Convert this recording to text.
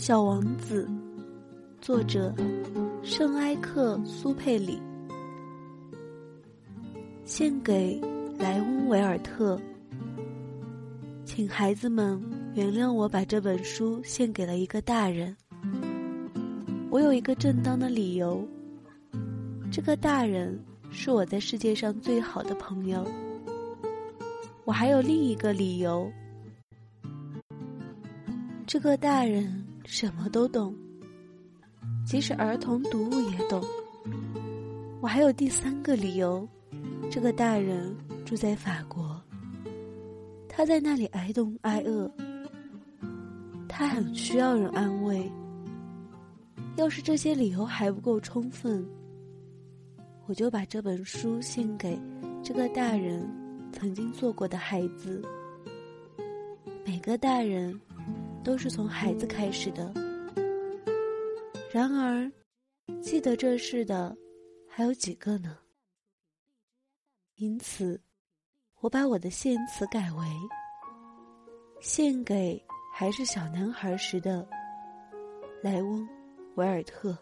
小王子，作者圣埃克苏佩里，献给莱翁维尔特。请孩子们原谅我把这本书献给了一个大人。我有一个正当的理由，这个大人是我在世界上最好的朋友。我还有另一个理由。这个大人什么都懂，即使儿童读物也懂。我还有第三个理由，这个大人住在法国，他在那里挨冻挨饿，他很需要人安慰。要是这些理由还不够充分，我就把这本书献给这个大人曾经做过的孩子。每个大人。都是从孩子开始的。然而，记得这事的还有几个呢？因此，我把我的献词改为：献给还是小男孩时的莱翁·维尔特。